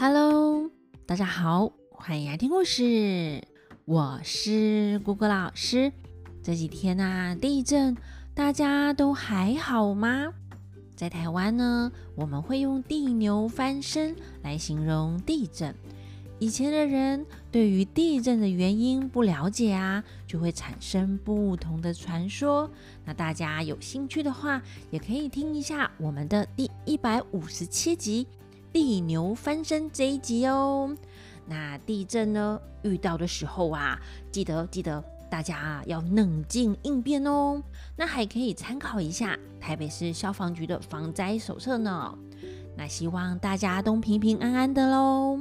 Hello，大家好，欢迎来听故事。我是姑姑老师。这几天啊，地震，大家都还好吗？在台湾呢，我们会用地牛翻身来形容地震。以前的人对于地震的原因不了解啊，就会产生不同的传说。那大家有兴趣的话，也可以听一下我们的第一百五十七集《地牛翻身》这一集哦。那地震呢，遇到的时候啊，记得记得大家啊要冷静应变哦。那还可以参考一下台北市消防局的防灾手册呢。那希望大家都平平安安的喽。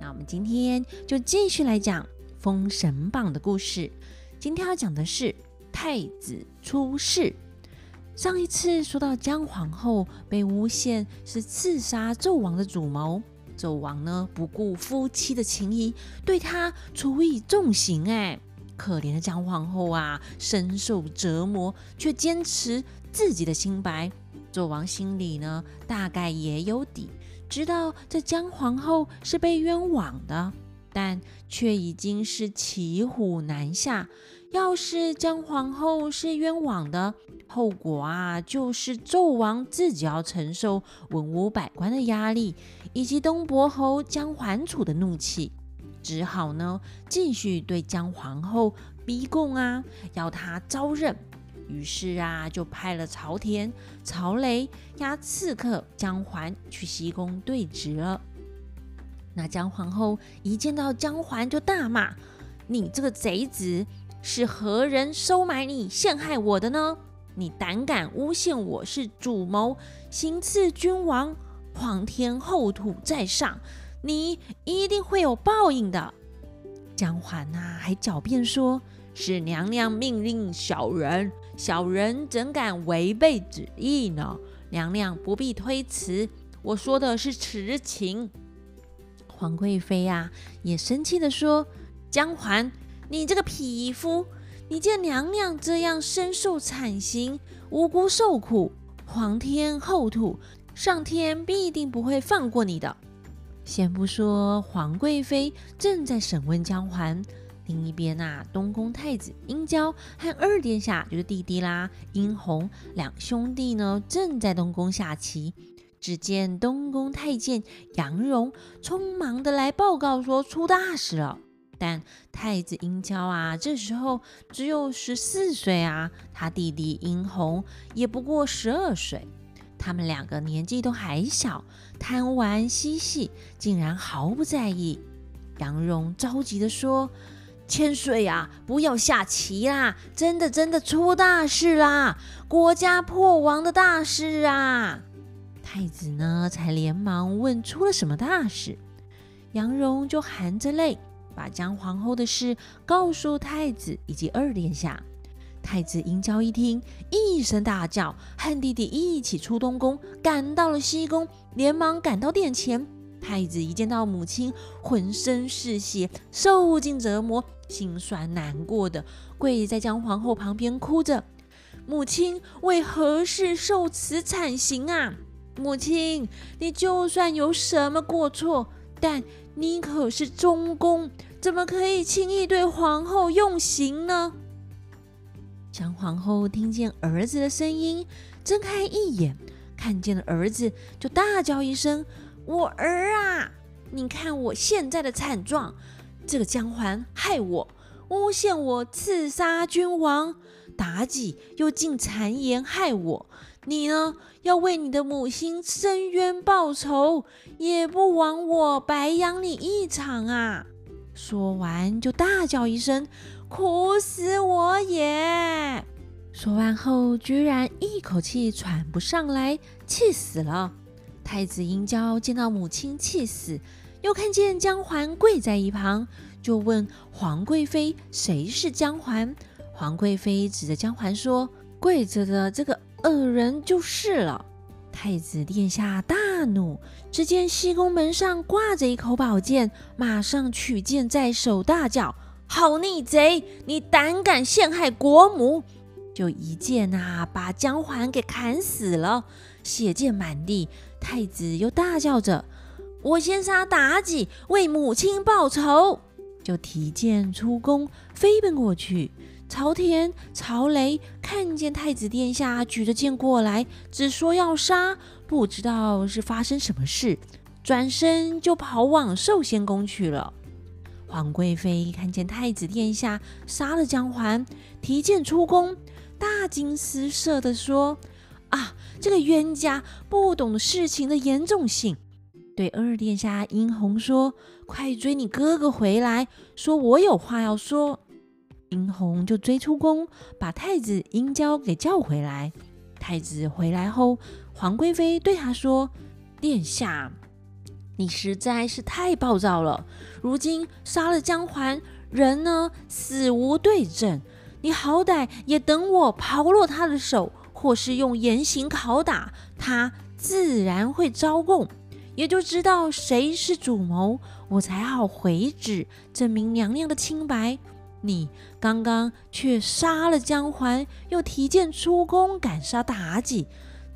那我们今天就继续来讲《封神榜》的故事。今天要讲的是太子出世。上一次说到姜皇后被诬陷是刺杀纣王的主谋，纣王呢不顾夫妻的情谊，对她处以重刑。哎，可怜的姜皇后啊，深受折磨，却坚持自己的清白。纣王心里呢，大概也有底。知道这姜皇后是被冤枉的，但却已经是骑虎难下。要是姜皇后是冤枉的，后果啊，就是纣王自己要承受文武百官的压力，以及东伯侯姜桓楚的怒气，只好呢继续对姜皇后逼供啊，要她招认。于是啊，就派了朝田、曹雷押刺客姜桓去西宫对质了。那姜皇后一见到姜桓，就大骂：“你这个贼子，是何人收买你、陷害我的呢？你胆敢诬陷我是主谋，行刺君王，皇天厚土在上，你一定会有报应的。”姜环呐，还狡辩说：“是娘娘命令小人。”小人怎敢违背旨意呢？娘娘不必推辞，我说的是实情。皇贵妃呀，也生气的说：“姜环，你这个匹夫，你见娘娘这样身受惨刑，无辜受苦，皇天厚土，上天必定不会放过你的。”先不说皇贵妃正在审问江环。另一边啊，东宫太子殷郊和二殿下就是弟弟啦，殷红两兄弟呢，正在东宫下棋。只见东宫太监杨荣匆忙的来报告说出大事了。但太子殷郊啊，这时候只有十四岁啊，他弟弟殷红也不过十二岁，他们两个年纪都还小，贪玩嬉戏，竟然毫不在意。杨荣着急的说。千岁啊，不要下棋啦！真的真的出大事啦，国家破亡的大事啊！太子呢，才连忙问出了什么大事。杨荣就含着泪把姜皇后的事告诉太子以及二殿下。太子殷郊一听，一声大叫，和弟弟一起出东宫，赶到了西宫，连忙赶到殿前。太子一见到母亲，浑身是血，受尽折磨，心酸难过的跪在姜皇后旁边哭着：“母亲为何事受此惨刑啊？母亲，你就算有什么过错，但你可是中宫，怎么可以轻易对皇后用刑呢？”姜皇后听见儿子的声音，睁开一眼，看见了儿子，就大叫一声。我儿啊，你看我现在的惨状！这个姜环害我，诬陷我刺杀君王，妲己又竟谗言害我。你呢，要为你的母亲伸冤报仇，也不枉我白养你一场啊！说完就大叫一声：“苦死我也！”说完后，居然一口气喘不上来，气死了。太子殷郊见到母亲气死，又看见姜环跪在一旁，就问皇贵妃：“谁是姜环？”皇贵妃指着姜环说：“跪着的这个恶人就是了。”太子殿下大怒，只见西宫门上挂着一口宝剑，马上取剑在手，大叫：“好逆贼！你胆敢陷害国母！”就一剑啊，把姜环给砍死了，血溅满地。太子又大叫着：“我先杀妲己，为母亲报仇。”就提剑出宫，飞奔过去。朝田、朝雷看见太子殿下举着剑过来，只说要杀，不知道是发生什么事，转身就跑往寿仙宫去了。皇贵妃看见太子殿下杀了姜环，提剑出宫，大惊失色地说：“啊，这个冤家不懂事情的严重性。”对二殿下殷红说：“快追你哥哥回来，说我有话要说。”殷红就追出宫，把太子殷郊给叫回来。太子回来后，皇贵妃对他说：“殿下，你实在是太暴躁了。如今杀了姜环，人呢死无对证。你好歹也等我刨落他的手，或是用严刑拷打他，自然会招供，也就知道谁是主谋，我才好回旨证明娘娘的清白。”你刚刚却杀了姜环，又提剑出宫赶杀妲己，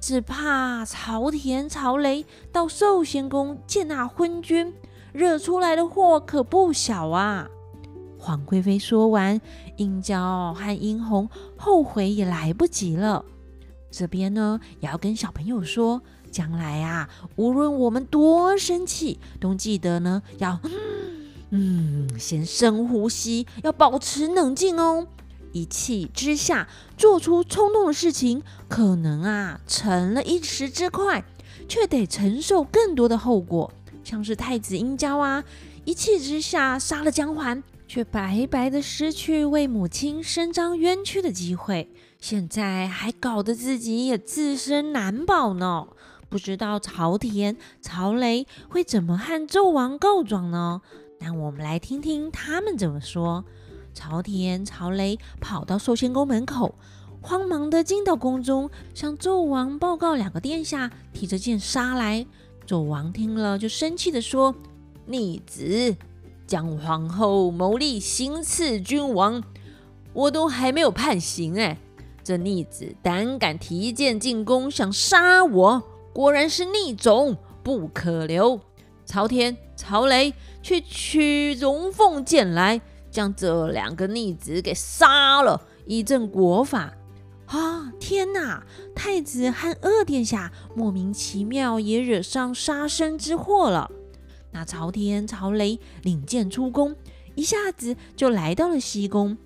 只怕朝田、朝雷到寿仙宫见那昏君，惹出来的祸可不小啊！皇贵妃说完，殷娇和殷红后悔也来不及了。这边呢，也要跟小朋友说，将来啊，无论我们多生气，都记得呢要。嗯，嗯先深呼吸，要保持冷静哦。一气之下做出冲动的事情，可能啊成了一时之快，却得承受更多的后果。像是太子殷郊啊，一气之下杀了姜环，却白白的失去为母亲伸张冤屈的机会。现在还搞得自己也自身难保呢。不知道朝田、朝雷会怎么和纣王告状呢？那我们来听听他们怎么说。朝天、朝雷跑到寿仙宫门口，慌忙的进到宫中，向纣王报告两个殿下提着剑杀来。纣王听了就生气的说：“逆子，姜皇后谋立行刺君王，我都还没有判刑哎，这逆子胆敢提剑进宫想杀我，果然是逆种，不可留。”朝天、曹雷。去取龙凤剑来，将这两个逆子给杀了，以正国法。啊，天哪！太子和二殿下莫名其妙也惹上杀身之祸了。那朝天、朝雷领剑出宫，一下子就来到了西宫。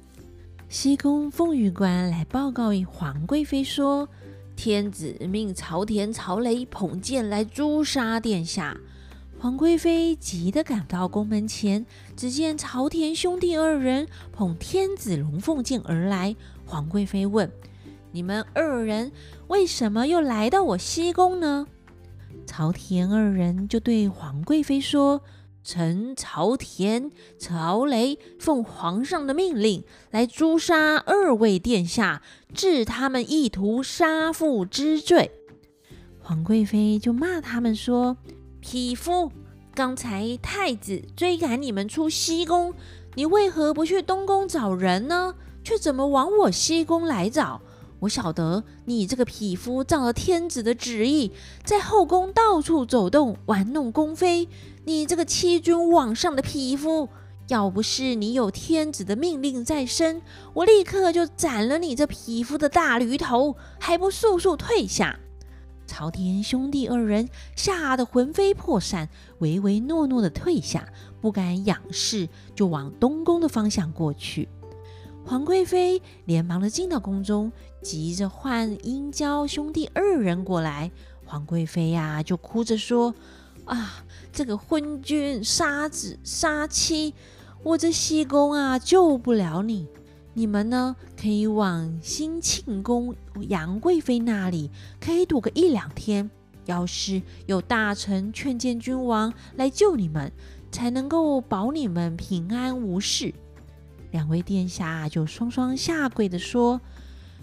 西宫凤羽官来报告皇贵妃说，天子命朝天、朝雷捧剑来诛杀殿下。皇贵妃急得赶到宫门前，只见朝田兄弟二人捧天子龙凤剑而来。皇贵妃问：“你们二人为什么又来到我西宫呢？”朝田二人就对皇贵妃说：“臣朝田、朝雷奉皇上的命令来诛杀二位殿下，治他们意图杀父之罪。”皇贵妃就骂他们说。匹夫！刚才太子追赶你们出西宫，你为何不去东宫找人呢？却怎么往我西宫来找？我晓得你这个匹夫仗了天子的旨意，在后宫到处走动，玩弄宫妃。你这个欺君罔上的匹夫！要不是你有天子的命令在身，我立刻就斩了你这匹夫的大驴头，还不速速退下！朝天兄弟二人吓得魂飞魄散，唯唯诺诺的退下，不敢仰视，就往东宫的方向过去。皇贵妃连忙的进到宫中，急着唤殷郊兄弟二人过来。皇贵妃呀，就哭着说：“啊，这个昏君杀子杀妻，我这西宫啊，救不了你。”你们呢，可以往兴庆宫杨贵妃那里，可以躲个一两天。要是有大臣劝谏君王来救你们，才能够保你们平安无事。两位殿下就双双下跪的说：“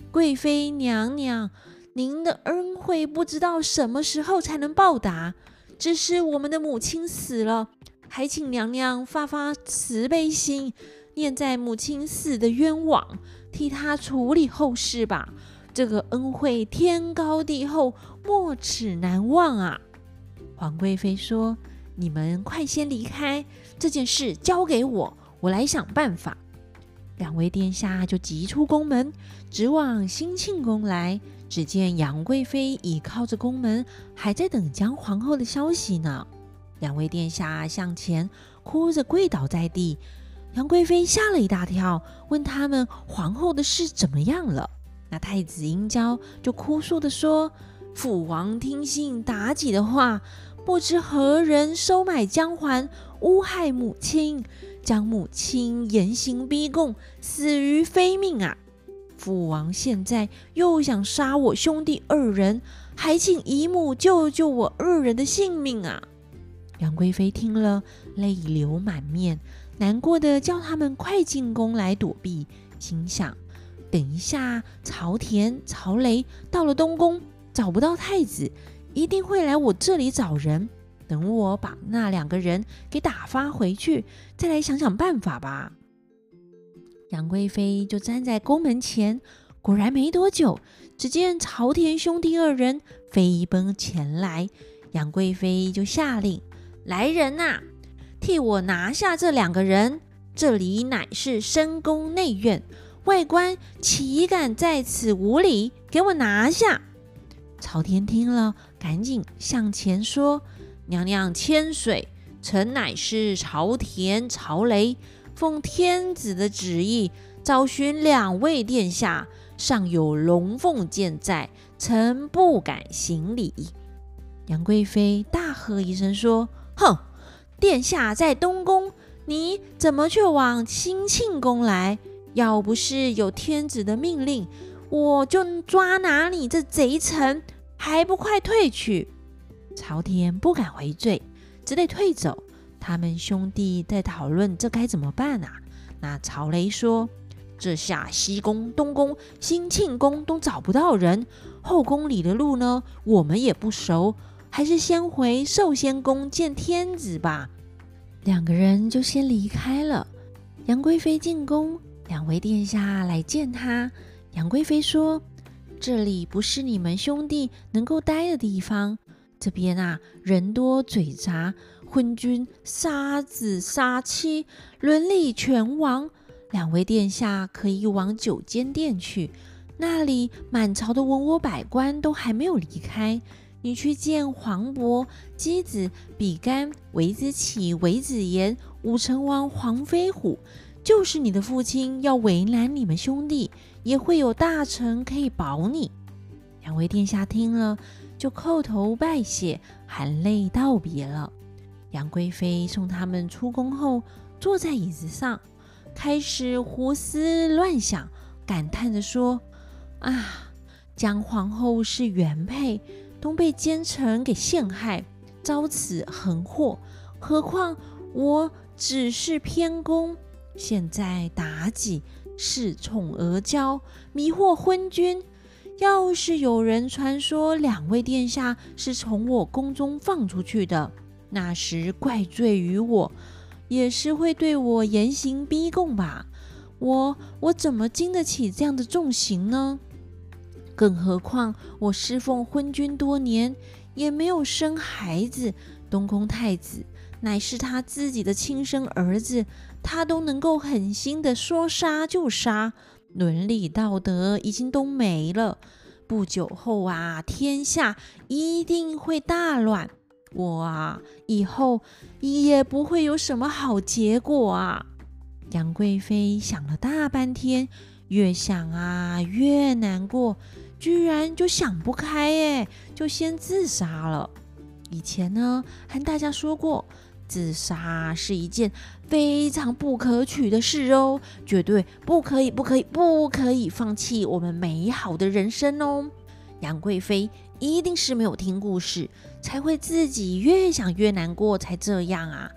贵妃娘娘，您的恩惠不知道什么时候才能报答。只是我们的母亲死了，还请娘娘发发慈悲心。”念在母亲死的冤枉，替他处理后事吧。这个恩惠天高地厚，没齿难忘啊！皇贵妃说：“你们快先离开，这件事交给我，我来想办法。两位殿下就急出宫门，直往兴庆宫来。只见杨贵妃倚靠着宫门，还在等姜皇后的消息呢。两位殿下向前，哭着跪倒在地。杨贵妃吓了一大跳，问他们皇后的事怎么样了。那太子英娇就哭诉的说：“父王听信妲己的话，不知何人收买姜环，诬害母亲。”将母亲严刑逼供，死于非命啊！父王现在又想杀我兄弟二人，还请姨母救救我二人的性命啊！杨贵妃听了，泪流满面，难过的叫他们快进宫来躲避，心想：等一下，朝田、曹雷到了东宫，找不到太子，一定会来我这里找人。等我把那两个人给打发回去，再来想想办法吧。杨贵妃就站在宫门前，果然没多久，只见朝田兄弟二人飞奔前来。杨贵妃就下令：“来人呐，替我拿下这两个人！这里乃是深宫内院，外官岂敢在此无礼？给我拿下！”朝天听了，赶紧向前说。娘娘千岁，臣乃是朝田朝雷，奉天子的旨意找寻两位殿下，尚有龙凤剑在，臣不敢行礼。杨贵妃大喝一声说：“哼！殿下在东宫，你怎么却往兴庆宫来？要不是有天子的命令，我就抓拿你这贼臣，还不快退去！”朝天不敢回罪，只得退走。他们兄弟在讨论这该怎么办啊？那曹雷说：“这下西宫、东宫、兴庆宫都找不到人，后宫里的路呢，我们也不熟，还是先回寿仙宫见天子吧。”两个人就先离开了。杨贵妃进宫，两位殿下来见她。杨贵妃说：“这里不是你们兄弟能够待的地方。”这边啊，人多嘴杂，昏君杀子杀妻，伦理全亡。两位殿下可以往九间殿去，那里满朝的文武百官都还没有离开。你去见黄渤、姬子、比干、韦子启、韦子言、武成王黄飞虎，就是你的父亲要为难你们兄弟，也会有大臣可以保你。两位殿下听了。就叩头拜谢，含泪道别了。杨贵妃送他们出宫后，坐在椅子上，开始胡思乱想，感叹着说：“啊，姜皇后是原配，都被奸臣给陷害，遭此横祸。何况我只是偏宫，现在妲己恃宠而骄，迷惑昏君。”要是有人传说两位殿下是从我宫中放出去的，那时怪罪于我，也是会对我严刑逼供吧？我我怎么经得起这样的重刑呢？更何况我侍奉昏君多年，也没有生孩子，东宫太子乃是他自己的亲生儿子，他都能够狠心的说杀就杀。伦理道德已经都没了，不久后啊，天下一定会大乱，我啊，以后也不会有什么好结果啊！杨贵妃想了大半天，越想啊越难过，居然就想不开，哎，就先自杀了。以前呢，和大家说过。自杀是一件非常不可取的事哦，绝对不可以，不可以，不可以放弃我们美好的人生哦。杨贵妃一定是没有听故事，才会自己越想越难过，才这样啊。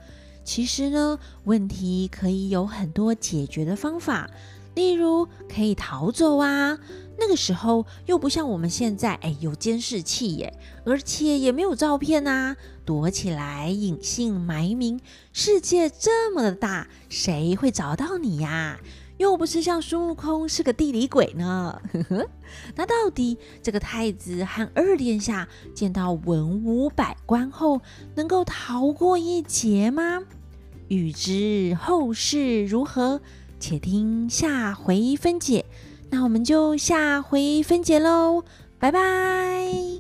其实呢，问题可以有很多解决的方法，例如可以逃走啊。那个时候又不像我们现在，哎，有监视器耶，而且也没有照片呐，躲起来隐姓埋名。世界这么的大，谁会找到你呀？又不是像孙悟空是个地理鬼呢。那到底这个太子和二殿下见到文武百官后，能够逃过一劫吗？欲知后事如何，且听下回分解。那我们就下回分解喽拜拜。